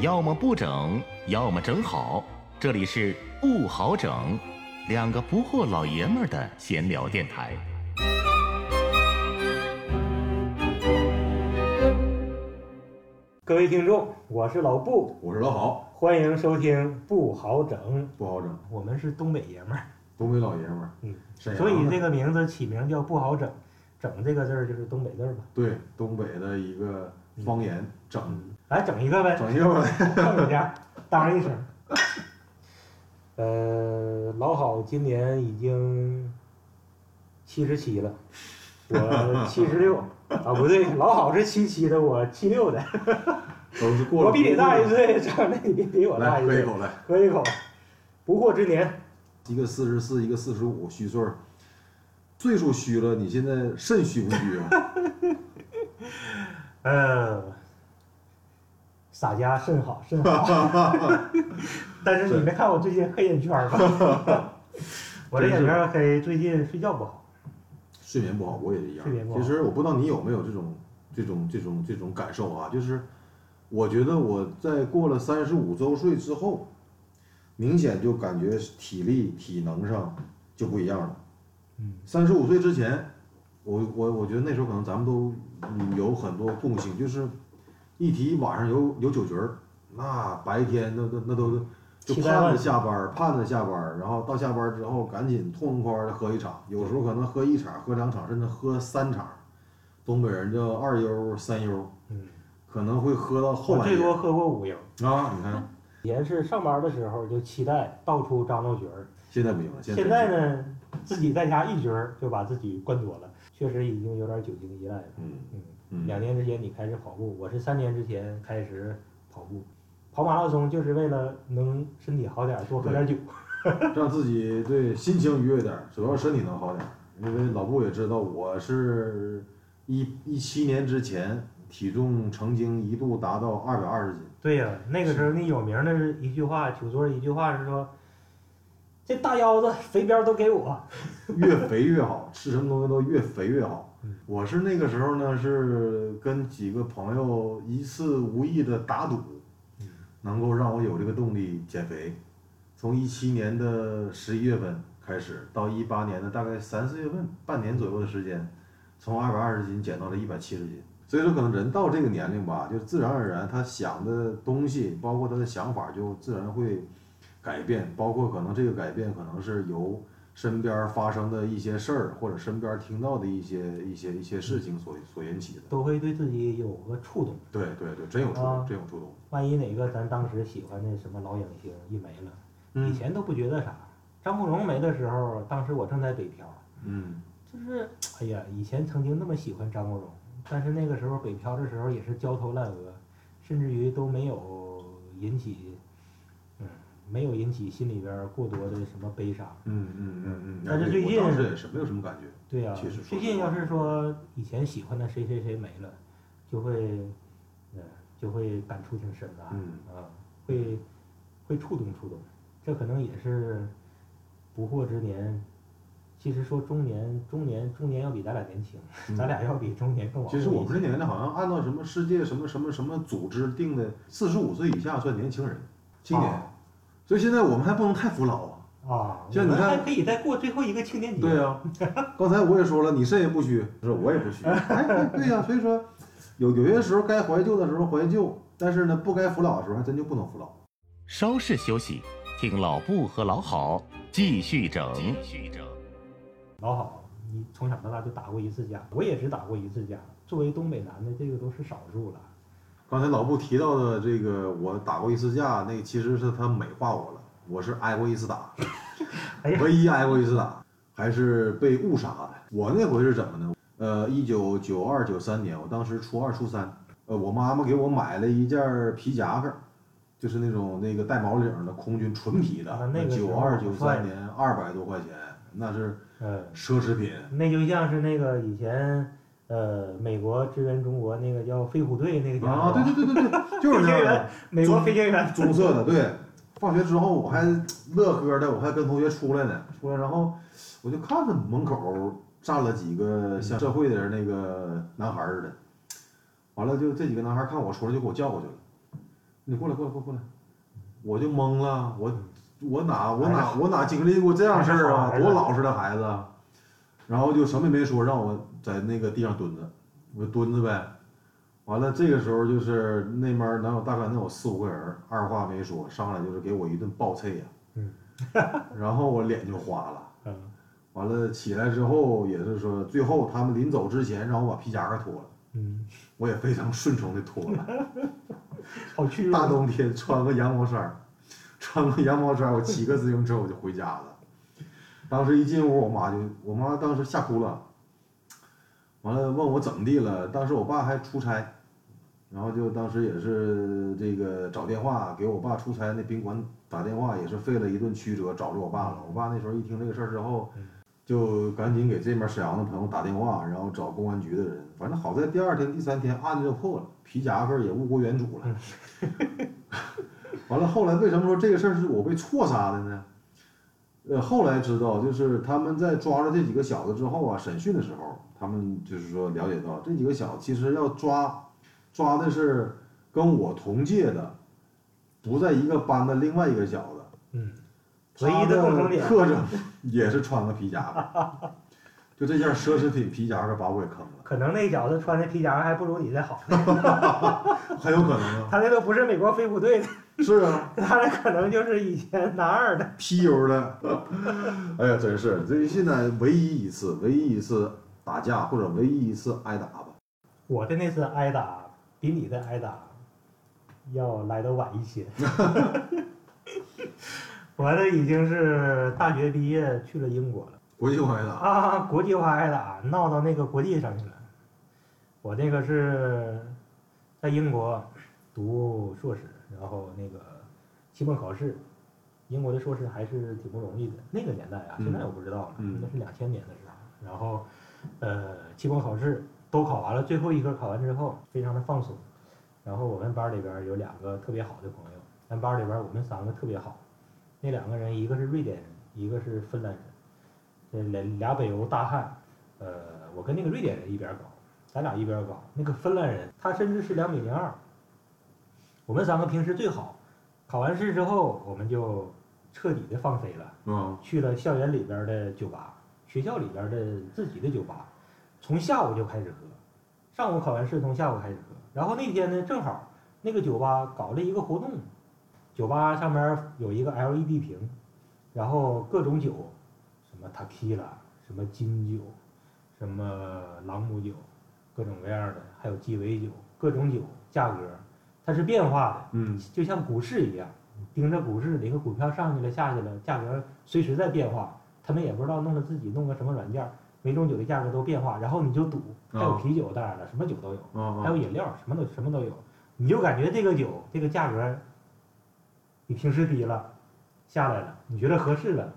要么不整，要么整好。这里是不好整，两个不惑老爷们儿的闲聊电台。各位听众，我是老布，我是老郝，欢迎收听《不好整》，不好整，我们是东北爷们儿，东北老爷们儿，嗯，沈阳。所以这个名字起名叫不好整，整这个字儿就是东北字儿吧。对东北的一个方言，整来整一个呗，整一个吧，碰一下，当一声。呃，老郝今年已经七十七了，我七十六啊，不对，老郝是七七的，我七六的，都是过了。我比你大一岁，长得你比比我大一岁。喝一口来，喝一口，不惑之年，一个四十四，一个四十五，虚岁儿，岁数虚了，你现在肾虚不虚啊？呃，洒家甚好甚好，但是你没看我最近黑眼圈儿吧？我这眼圈儿黑，最近睡觉不好。睡眠不好，我也一样睡眠不。好其实我不知道你有没有这种这种这种这种感受啊，就是我觉得我在过了三十五周岁之后，明显就感觉体力体能上就不一样了。嗯，三十五岁之前，我我我觉得那时候可能咱们都嗯有很多共性，就是一提晚上有有酒局儿，那白天那那那都就盼着下班儿，盼着下班儿，然后到下班儿之后赶紧痛痛快快的喝一场，有时候可能喝一场、喝两场，甚至喝三场。东北人叫二悠、三悠，嗯，可能会喝到后我半夜最多喝过五油。啊！你看，以前是上班的时候就期待到处张罗局儿，现在不行了，现在现在呢，自己在家一局儿就把自己灌多了，确实已经有点酒精依赖了。嗯嗯，嗯，两年之前你开始跑步，我是三年之前开始跑步，跑马拉松就是为了能身体好点，多喝点酒。让自己对心情愉悦点，主要身体能好点。因为老布也知道，我是一一七年之前体重曾经一度达到二百二十斤，对呀、那个时候那有名的是一句话，酒桌一句话是说，这大腰子肥膘都给我。越肥越好，吃什么东西都越肥越好嗯。我是那个时候呢，是跟几个朋友一次无意的打赌，嗯能够让我有这个动力减肥。从一七年的十一月份开始，到一八年的大概三四月份，半年左右的时间，从二百二十斤减到了一百七十斤。所以说，可能人到这个年龄吧，就自然而然他想的东西，包括他的想法，就自然会改变。包括可能这个改变，可能是由身边发生的一些事儿，或者身边听到的一些一些一些事情所所引起的。都会对自己有个触动。对对对，真有触动，啊真有触动。万一哪个咱当时喜欢的什么老影星一没了，以嗯前都不觉得啥。张国荣没的时候，当时我正在北漂，嗯，就是哎呀，以前曾经那么喜欢张国荣，但是那个时候北漂的时候也是焦头烂额，甚至于都没有引起，嗯，没有引起心里边过多的什么悲伤。嗯嗯嗯嗯。但是最近当时也是没有什么感觉。对呀、最近要是说以前喜欢的谁谁谁没了，就会，呃，就会感触挺深的，嗯啊，会会触动触动，这可能也是不惑之年。其实说中年，中年，中年要比咱俩年轻，嗯咱俩要比中年更往后其实我们这年龄好像按照什么世界什么什么什么组织定的，四十五岁以下算年轻人，今年。啊所以现在我们还不能太服老啊。啊，像你看还可以再过最后一个青年节。对呀、刚才我也说了，你肾也不虚，是我也不虚。哎，对呀、所以说有有些时候该怀旧的时候怀旧，但是呢，不该服老的时候还真就不能服老。稍事休息，听老布和老郝继续整。老好，你从小到大就打过一次架，我也只打过一次架。作为东北男的，这个都是少数了。刚才老布提到的这个，我打过一次架，那其实是他美化我了，我是挨过一次打，哎唯一挨过一次打，还是被误杀的。我那回是怎么呢？呃，一九九二九三年，我当时初二初三，呃，我妈妈给我买了一件皮夹克，就是那种那个带毛领的空军纯皮的啊，那九二九三年二百多块钱，那是嗯，奢侈品。那就像是那个以前，呃，美国支援中国那个叫飞虎队那个叫啊，对对对对对，就是飞行员那样的。，美国飞行员。棕色的，对。放学之后我还乐呵的，我还跟同学出来呢，出来然后我就看着门口站了几个像社会的人那个男孩似的，完了就这几个男孩看我出来就给我叫过去了，你过来过来过来过来，我就懵了，我我哪我哎哪我哪经历过这样事儿啊？多老实的孩子啊！然后就什么也没说，让我在那个地上蹲着，我就蹲着呗。完了，这个时候就是那边儿能有大概能有四五个人，二话没说，上来就是给我一顿暴踹呀。嗯。然后我脸就花了。嗯，完了起来之后也是说，最后他们临走之前让我把皮夹克脱了，嗯，我也非常顺从的脱了。好。大冬天穿个羊毛衫，穿个羊毛衫，我骑个自行车我就回家了。当时一进屋，我妈就，我妈当时吓哭了，完了问我怎么地了。当时我爸还出差，然后就当时也是这个找电话给我爸出差那宾馆打电话，也是费了一顿曲折找着我爸了。我爸那时候一听这个事儿之后嗯，就赶紧给这边沈阳的朋友打电话，然后找公安局的人。反正好在第二天、第三天案子就破了，皮夹克也物归原主了。完了，后来为什么说这个事儿是我被错杀的呢？呃，后来知道，就是他们在抓了这几个小子之后啊，审讯的时候，他们就是说了解到这几个小子其实要抓，抓的是跟我同届的，不在一个班的另外一个小子。嗯，唯一的共同点特征也是穿个皮夹克，就这件奢侈品皮夹克把我给坑了，可能那小子穿的皮夹克还不如你的好。很有可能啊。他那都不是美国飞虎队的，是啊，他那可能就是以前男二的。批油的，哎呀，真是这现在唯一一次，唯一一次打架或者唯一一次挨打吧。我的那次挨打比你的挨打要来的晚一些。我的已经是大学毕业去了英国了国际化挨打，啊，国际化挨打闹到那个国际上去了。我那个是在英国读硕士，然后那个期末考试，英国的硕士还是挺不容易的。那个年代啊，嗯现在我不知道了，嗯应该是两千年的时候。然后，呃，期末考试都考完了，最后一科考完之后，非常的放松。然后我们班里边有两个特别好的朋友，咱班里边我们三个特别好，那两个人一个是瑞典人，一个是芬兰人，这俩俩北欧大汉。呃，我跟那个瑞典人一边儿搞，咱俩一边儿搞。那个芬兰人他甚至是两米零二。我们三个平时最好，考完试之后我们就彻底的放飞了。嗯去了校园里边的酒吧，学校里边的自己的酒吧，从下午就开始喝，上午考完试从下午开始喝。然后那天呢，正好那个酒吧搞了一个活动，酒吧上面有一个 LED 屏，然后各种酒，什么 Tequila，什么金酒，什么朗姆酒，各种各样的，还有鸡尾酒，各种酒价格它是变化的。嗯就像股市一样，盯着股市哪个股票上去了下去了，价格随时在变化，他们也不知道弄了自己弄个什么软件，每种酒的价格都变化，然后你就赌，还有啊啤酒，当然了，什么酒都有，啊还有饮料，什么都什么都有，你就感觉这个酒这个价格比平时低了，下来了，你觉得合适了，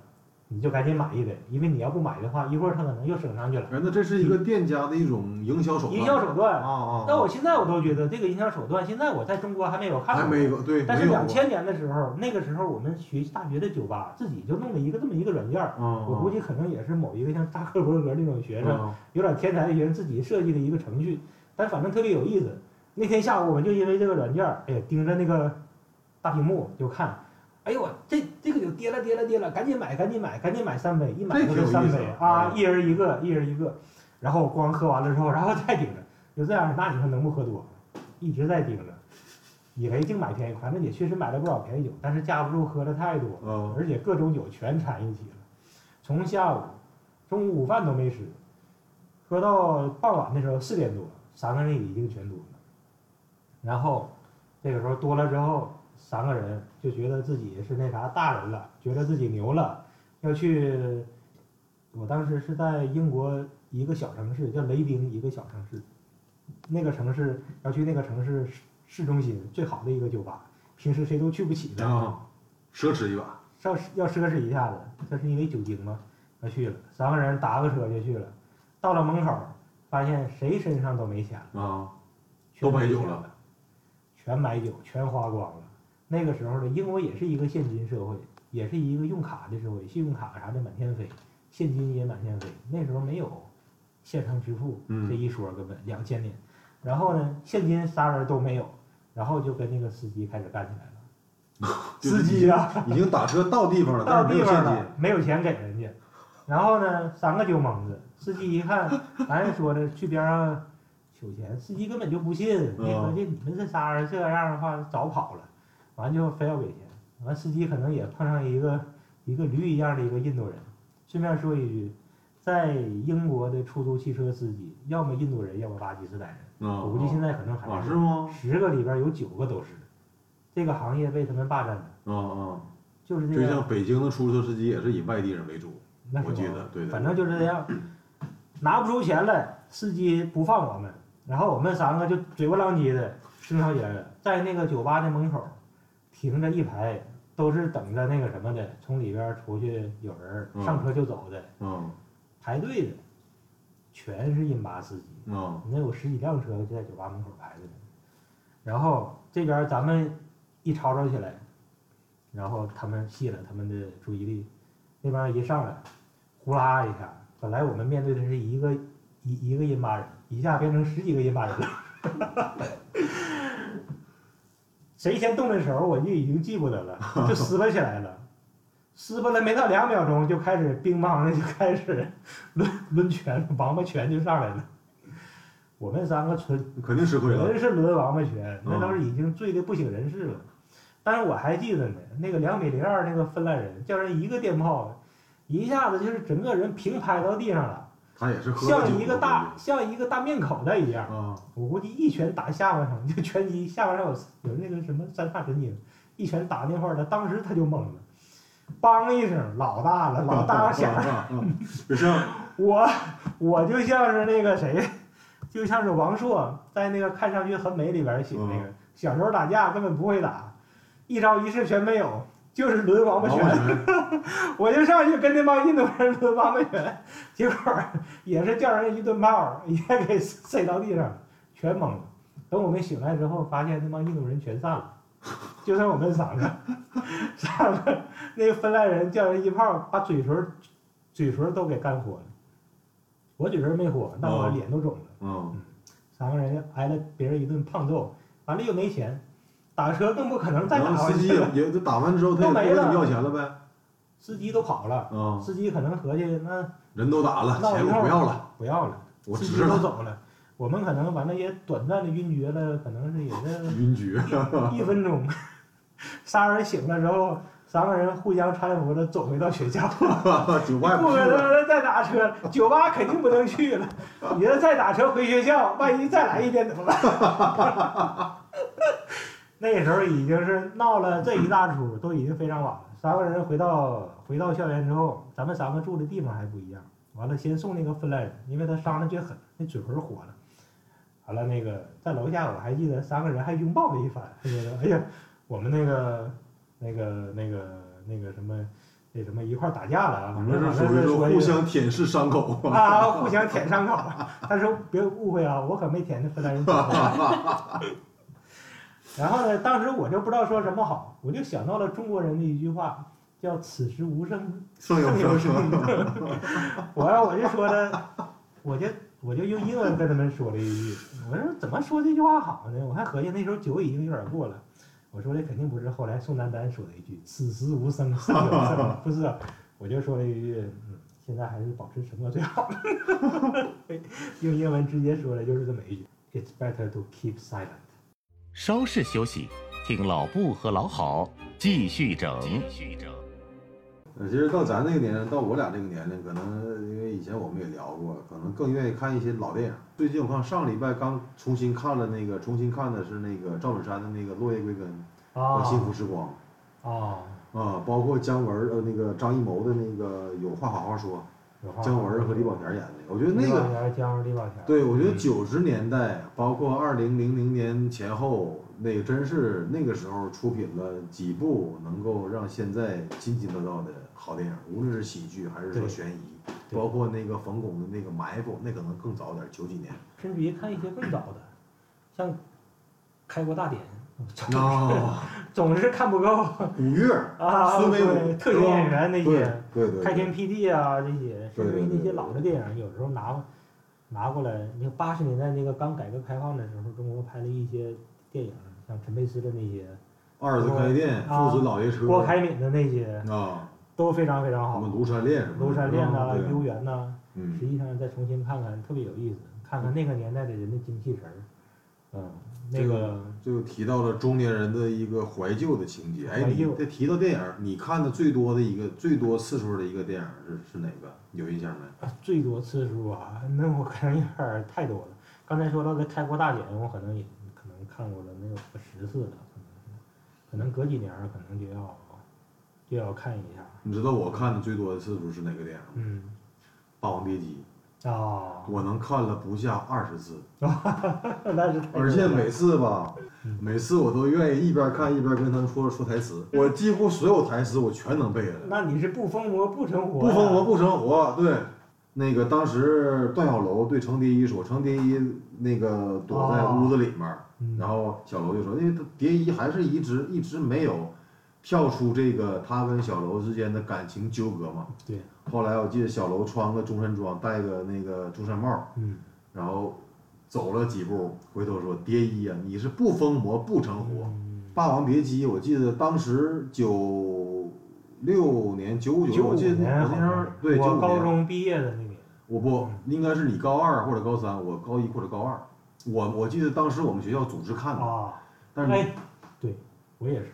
你就赶紧买一杯，因为你要不买的话，一会儿它可能又升上去了。哎，那这是一个店家的一种营销手段。营销手段啊啊，但我现在我都觉得这个营销手段，现在我在中国还没有看过。还没有对，但是两千年的时候，那个时候我们学大学的酒吧自己就弄了一个这么一个软件儿，啊，我估计可能也是某一个像扎克伯格那种学生，啊有点天才的学生自己设计的一个程序，但反正特别有意思。那天下午我们就因为这个软件儿，哎呀，盯着那个大屏幕就看，哎呦我这这个酒跌了跌了跌了，赶紧买赶紧买赶紧买三杯，一买就是三杯啊，啊一人一个一人一个，然后光喝完了之后，然后再盯着，就这样，那你说能不喝多？一直在盯着，以为净买便宜，反正也确实买了不少便宜酒，但是架不住喝的太多，啊而且各种酒全掺一起了，从下午中午午饭都没吃，喝到傍晚的时候四点多，三个人已经全多了。然后这个时候多了之后，三个人就觉得自己是那啥大人了，觉得自己牛了，要去。我当时是在英国一个小城市叫雷丁，一个小城市，那个城市要去那个城市市市中心最好的一个酒吧，平时谁都去不起的。啊，奢侈一把。要要奢侈一下子，这是因为酒精嘛，要去了，三个人打个车就去了，到了门口，发现谁身上都没钱了，啊，全都买酒钱了，全买酒，全花光了。那个时候呢，英国也是一个现金社会，也是一个用卡的社会，信用卡啥的满天飞，现金也满天飞。那时候没有线上支付嗯这一说，根本两千年。然后呢，现金仨人都没有，然后就跟那个司机开始干起来了。司机呀、已经打车到地方了，但到是没有现金地方了，没有钱给人家，然后呢，三个酒蒙子，司机一看，咱也说的去边上取钱，司机根本就不信，那合计你们这仨人这样的话早跑了，完就非要给钱，完司机可能也碰上一个一个驴一样的一个印度人。顺便说一句，在英国的出租汽车司机，要么印度人，要么巴基斯坦人，啊我估计现在可能还啊是？十个里边有九个都是，这个行业被他们霸占的，啊啊，就是这样。就像北京的出租车司机也是以外地人为主，那是我记得，对的。反正就是这样，拿不出钱来，司机不放我们，然后我们三个就嘴不浪叽的经常也，在那个酒吧的门口停着一排，都是等着那个什么的，从里边出去有人嗯上车就走的，嗯排队的，全是印巴司机，嗯那有十几辆车就在酒吧门口排着呢。然后这边咱们一吵吵起来，然后他们吸了他们的注意力，那边一上来，呼啦一下，本来我们面对的是一个一一个印巴人，一下变成十几个印巴人了。谁先动的手，我就已经记不得了，就撕巴起来了。撕巴了没到两秒钟，就开始乒乓的就开始 抡抡拳，王八拳就上来了。我们三个纯肯定吃亏了。纯是抡王八拳，那都是已经醉得不省人事了。但是我还记得呢，那个两米零二那个芬兰人，叫人一个电炮，一下子就是整个人平拍到地上了，他也是喝像一个大像一个大面口袋一样。啊，我估计一拳打下巴上，就拳击下巴上有有那个什么三叉神经，一拳打那块儿他，当时他就懵了，梆一声，老大了，老大 响了。啊，就像 我我就像是那个谁，就像是王朔在那个《看上去很美》里边写那个，小时候打架根本不会打，一招一式全没有，就是抡王八拳。我就上去跟那帮印度人抡王八拳，结果也是叫人一顿炮，也给塞到地上，全懵了。等我们醒来之后，发现那帮印度人全散了，就剩我们三个。三个那个芬兰人叫人一炮，把嘴唇嘴唇都给干火了。我嘴唇没火，但我脸都肿了。嗯，三个人挨了别人一顿胖揍，完了又没钱，打车更不可能再然打后司机也回去了。也就打完之后他都没了也不问你要钱了呗，司机都跑了，啊，司机可能合计那人都打了，钱我不要了，，不要了，我司机都，走了。我们可能反正也短暂的晕厥了，可能是也是晕厥，一分钟。仨人醒了之后，三个人互相搀扶着走回到学校。酒吧不可能再打车，酒吧肯定不能去了。你要再打车回学校，万一再来一遍怎么办？那时候已经是闹了这一大出，都已经非常晚了。三个人回到回到校园之后，咱们三个住的地方还不一样。完了，先送那个芬兰人，因为他伤的最狠，那嘴唇火了。完了，那个在楼下我还记得三个人还拥抱了一番，他觉得哎呀，我们那个那个那个那个什么那什么一块儿打架了啊，你反正们是属于说互相舔舐伤口，啊，互相舔伤口。但是别误会啊，我可没舔那芬兰人。然后呢，当时我就不知道说什么好，我就想到了中国人的一句话，叫“此时无声胜胜有有声声，”。我要我就说的，我就我就用英文跟他们说了一句，我说怎么说这句话好呢？我还合计那时候酒已经有点过了，我说的肯定不是后来宋丹丹说的一句“此时无声胜有声”，不是，我就说了一句，嗯，现在还是保持沉默最好。用英文直接说的就是这么一句：“It's better to keep silent。稍事休息，听老布和老郝继续整。继续整呃其实到咱那个年龄，到我俩这个年龄，可能因为以前我们也聊过，可能更愿意看一些老电影。最近我看上礼拜刚重新看了那个，重新看的是那个赵本山的那个《落叶归根》啊和《幸福时光啊，》啊，包括姜文儿呃那个张艺谋的那个《有话好好说姜文儿和李保田演的，我觉得那个田姜文李保田，对，我觉得嗯。九十年代，包括二零零零年前后，那个真是那个时候出品了几部能够让现在津津乐道的好电影，无论是喜剧还是说悬疑，包括那个冯巩的那个《埋伏》，那可能更早点，九几年。甚至于看一些更早的，像《开国大典》，啊，总是看不够。古月，啊，孙威武对特型演员那些。对对，开天辟地啊，这些，甚至于那些老的电影，有时候拿拿过来，你看八十年代那个刚改革开放的时候，中国拍了一些电影，像陈佩斯的那些，二子开店，啊父子老爷车，郭凯敏的那些啊，都非常非常好。庐山恋什么，庐山恋呐、啊对。悠园呐、嗯。实际上再重新看看，特别有意思，看看那个年代的人的精气神儿。嗯，那个就提到了中年人的一个怀旧的情节。哎，你这提到电影，你看的最多的一个最多次数的一个电影是是哪个？有印象没？最多次数啊，那我可能有点太多了。刚才说到的《开国大典》，我可能也可能看过了，能有个十次了，可能是，可能隔几年可能就要就要看一下。你知道我看的最多的次数是哪个电影吗？嗯，《霸王别姬啊》，，我能看了不下二十次，那是而且每次吧嗯，每次我都愿意一边看一边跟他们说说台词，我几乎所有台词我全能背下来。那你是不疯魔不成活、不疯魔。不成活，对。那个当时段小楼对程蝶衣说，程蝶衣那个躲在屋子里面，嗯。然后小楼就说，因为他蝶衣还是一直一直没有跳出这个他跟小楼之间的感情纠葛嘛。对。后来我记得小楼穿个中山装，戴个那个中山帽，嗯，然后走了几步，回头说：“蝶衣啊、你是不疯魔不成活。嗯霸王别姬，我记得当时九六年、九五九五我记得那时候对九我高，中毕业的那年。我不应该是你高二或者高三，我高一或者高二。我我记得当时我们学校组织看的，啊，但是哎，对，我也是，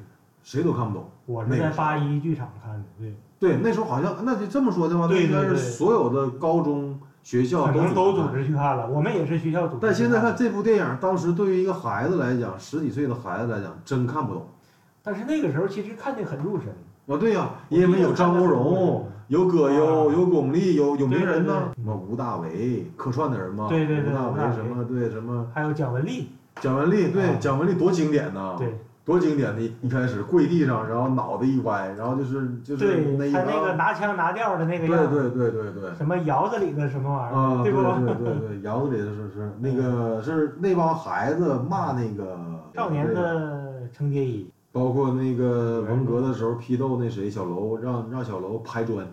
谁都看不懂。我是在八一剧场看的，对，对，那时候好像那就这么说的话，那对应该是所有的高中学校可都能都组组织去看了，我们也是学校组织。但现在看这部电影，当时对于一个孩子来讲，十几岁的孩子来讲，真看不懂。但是那个时候其实看得很入神，啊，对呀、因为有张国荣，有葛优，啊有巩俐，有有名人呢，什么吴大维客串的人嘛，对对对吴大维维什么对什么还有蒋雯丽，蒋雯丽，对啊。蒋雯丽多经典呐，对多经典的，一开始跪地上，然后脑袋一歪，然后就是就是，那一他那个，拿腔拿调的那个对对对对对。什么窑子里的什么玩意儿，啊，对不？对对对，窑子里的是是那个是那帮孩子骂那个少年的程蝶衣，包括那个文革的时候批斗那谁小楼，让让小楼拍砖，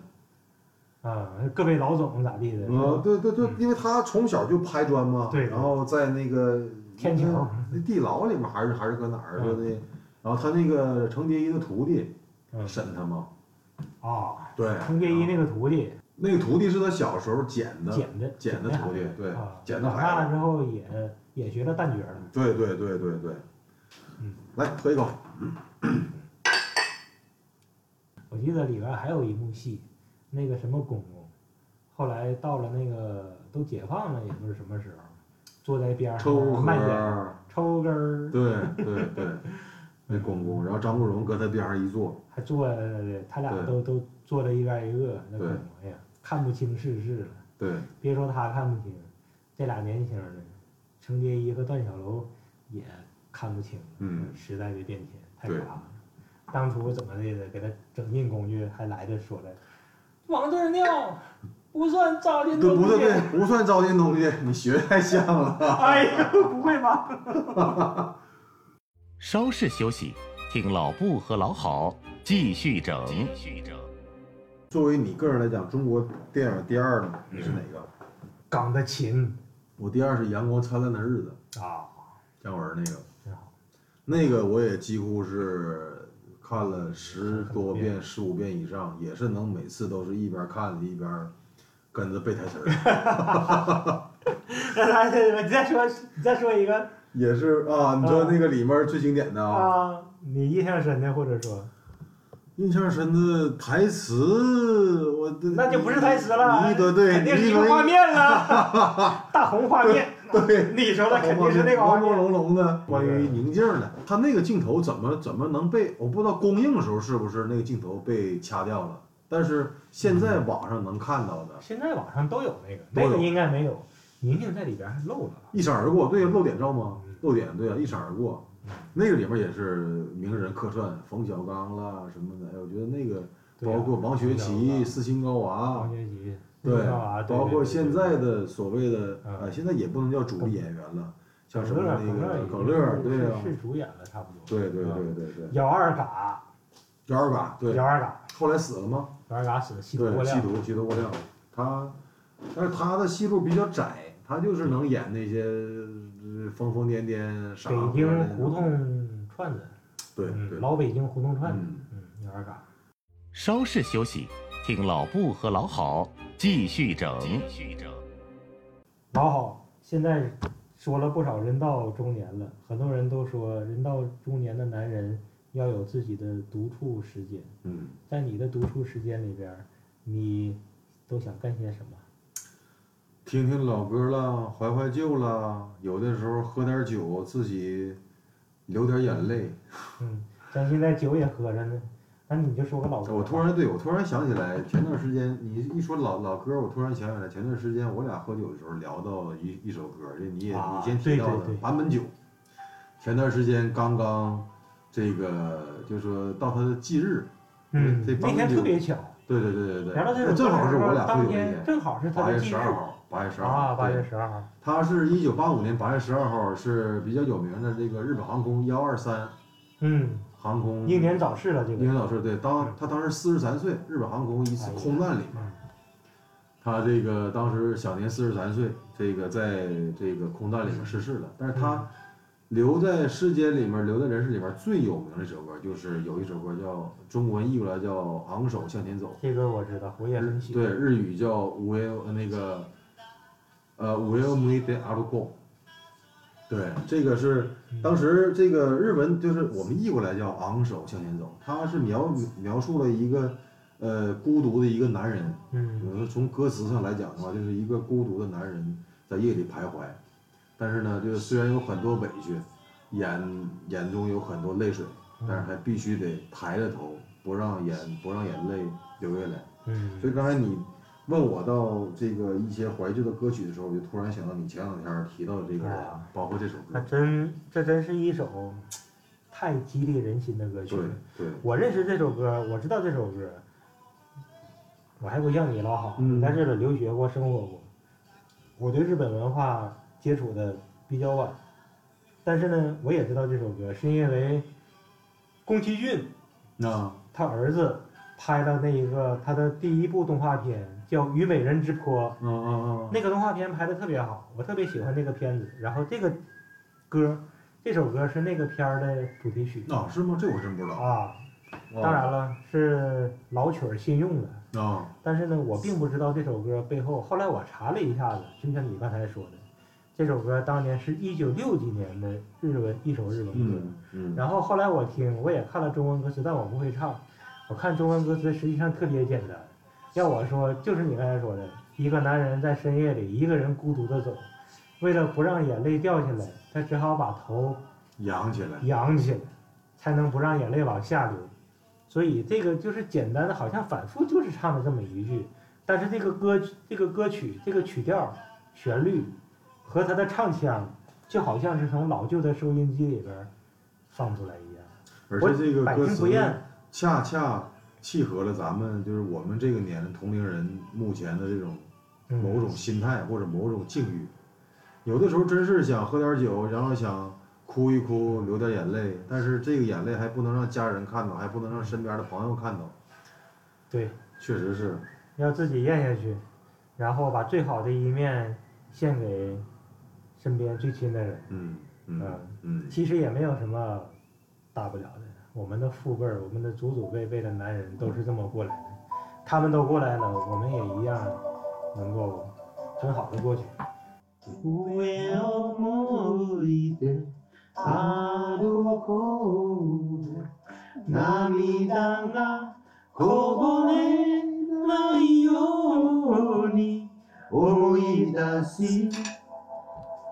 啊，各位老总咋地的？啊，对对对嗯，因为他从小就拍砖嘛，对然后在那个天桥。那地牢里面还是还是搁哪儿？说嗯的，然后他那个程蝶衣的徒弟嗯。审他嘛，啊，对，程蝶衣那个徒弟。那个徒弟是他小时候捡的，捡的捡的徒弟，对啊，，捡的长大孩子，了之后也也学了旦角了。对对对对对嗯，来喝一口，我记得里边还有一幕戏，那个什么公公，后来到了那个都解放了，也不是什么时候，坐在边抽上慢点，抽根儿，对对对，那公公，然后张国荣搁他边上一坐，还坐，他俩都都坐了一边一个，那对鬼模样，看不清世事了。对，别说他看不清，这俩年轻人，程蝶衣和段小楼也看不清。嗯，时代的变迁太可怕了。当初怎么的给他整进工具，还来这说了，往这儿尿 不算糟践对东西。不对对，不算糟践东西，你学太像了。哎呀，不会吧？稍事休息，听老布和老郝继续整。继续整作为你个人来讲，中国电影第二呢，你是哪个？港的琴我第二是《阳光灿烂的日子啊，》，姜文那个，真好。那个我也几乎是看了十多遍、十五遍以上，也是能每次都是一边看着一边跟着背台词儿。那咱你再说，你再说一个也是啊，你说那个里面最经典的啊，啊，你印象深的，或者说印象深的台词，我的那就不是台词了，你对对，肯定是一个画面了，大红画面。对。你说的肯定是那个画朦朦面。胧胧的，关于宁静的，他那个镜头怎么怎么能被我不知道公映的时候是不是那个镜头被掐掉了，但是现在网上能看到的，现在网上都有那个，那个应该没有，宁宁在里边还漏了。一闪而过，对呀，漏点照吗？嗯？漏点，对啊，一闪而过，那个里面也是名人客串，冯小刚啦什么的，哎，我觉得那个包括王学圻、斯琴高娃。王，学圻，对包括现在。的所谓的嗯呃，现在也不能叫主力演员了，像什么那，个耿乐，对呀，是是主演了，差不多。对对啊对对对，姚二嘎，姚二嘎，对，姚二嘎，后来死了吗？姚二嘎死的吸毒，过量。吸毒吸毒过量，他，但是他的戏路比较窄，他就是能演那些呃疯疯癫癫傻北京胡同串子，对嗯对，老北京胡同串子，嗯嗯，有点嘎。稍事休息，听老布和老郝继续整。继续整。老好，现在说了不少人到中年了，很多人都说人到中年的男人要有自己的独处时间。嗯，在你的独处时间里边儿，你都想干些什么？听听老歌啦，怀怀旧啦，有的时候喝点酒，自己流点眼泪。嗯，咱现在酒也喝着呢，那你就说个老歌。我突然对我突然想起来，前段时间你一说老老歌，我突然想起来，前段时间我俩喝酒的时候聊到一一首歌，这你也啊你先提到的版本酒。前段时间刚刚这个就是说到他的忌日，嗯，那天特别巧，对对对对对，正好是我俩喝当酒那天，正好是他八月十二号，八月十二号啊，八对月十二号。他是一九八五年八月十二号，是比较有名的这个日本航空幺二三嗯，航空英年早逝了，这个。英年早逝，对，当他当时四十三岁，日本航空一次空难里面，嗯他这个当时享年四十三岁，这个在这个空难里面逝世了。但是他留在世间里面，留在人世里面最有名的一首歌，就是有一首歌叫中文译过来叫《昂首向前走》。这歌我知道，我也很喜欢。对，日语叫五 e 那个呃五 e m u de a r g o 对，这个是当时这个日文就是我们译过来叫昂首向前走，它是描描述了一个呃孤独的一个男人，嗯从歌词上来讲的话，就是一个孤独的男人在夜里徘徊，但是呢，就是虽然有很多委屈，眼眼中有很多泪水，但是还必须得抬着头，不让眼不让眼泪流下来。嗯所以刚才你问我到这个一些怀旧的歌曲的时候，我就突然想到你前两天提到的这个啊，包括这首那歌。真这真是一首太激励人心的歌曲对我认识这首歌，我知道这首歌，我还不像你老好，嗯在日本留学过、生活过，我对日本文化接触的比较晚，但是呢，我也知道这首歌，是因为宫崎骏那他儿子拍了那一个他的第一部动画片叫《虞美人之坡》，嗯嗯嗯，那个动画片拍的特别好，我特别喜欢那个片子。然后这个歌，这首歌是那个片儿的主题曲啊是吗？这我真不知道。啊，当然了，是老曲儿新用的。啊，但是呢，我并不知道这首歌背后。后来我查了一下子，就像你刚才说的，这首歌当年是一九六几年的日文一首日文歌。嗯嗯，然后后来我听，我也看了中文歌词，但我不会唱。我看中文歌词实际上特别简单，要我说就是你刚才说的，一个男人在深夜里一个人孤独的走，为了不让眼泪掉下来，他只好把头扬起来。扬起来，才能不让眼泪往下流。所以这个就是简单的，好像反复就是唱了这么一句，但是这个歌这个歌曲这个曲调、旋律和他的唱腔，就好像是从老旧的收音机里边放出来一样。而且这个百歌词。恰恰契合了咱们就是我们这个年同龄人目前的这种嗯某种心态或者某种境遇。有的时候真是想喝点酒，然后想哭一哭，流点眼泪，但是这个眼泪还不能让家人看到，还不能让身边的朋友看到。对，确实是，要自己咽下去，然后把最好的一面献给身边最亲的人。嗯嗯嗯嗯，其实也没有什么大不了的，我们的父辈儿，我们的祖祖辈辈的男人都是这么过来的，他们都过来了，我们也一样能够很好的过去。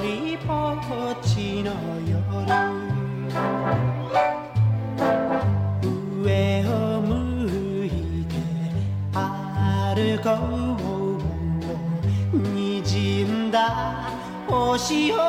りぼっちの夜上を向いて歩こうにじんだ星を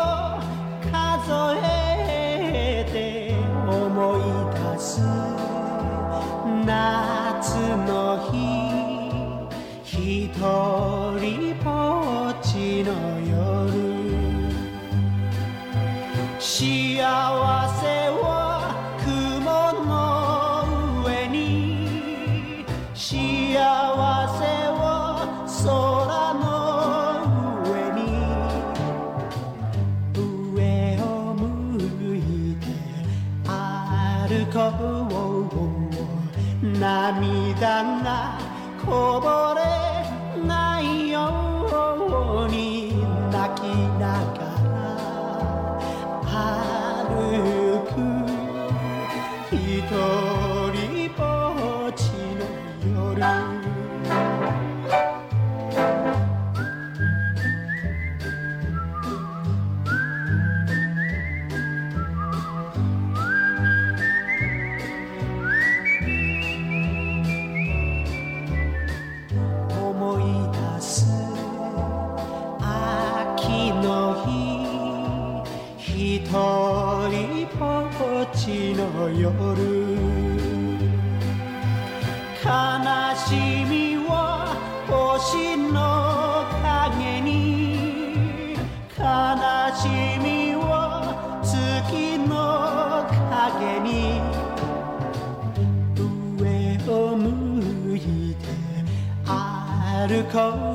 가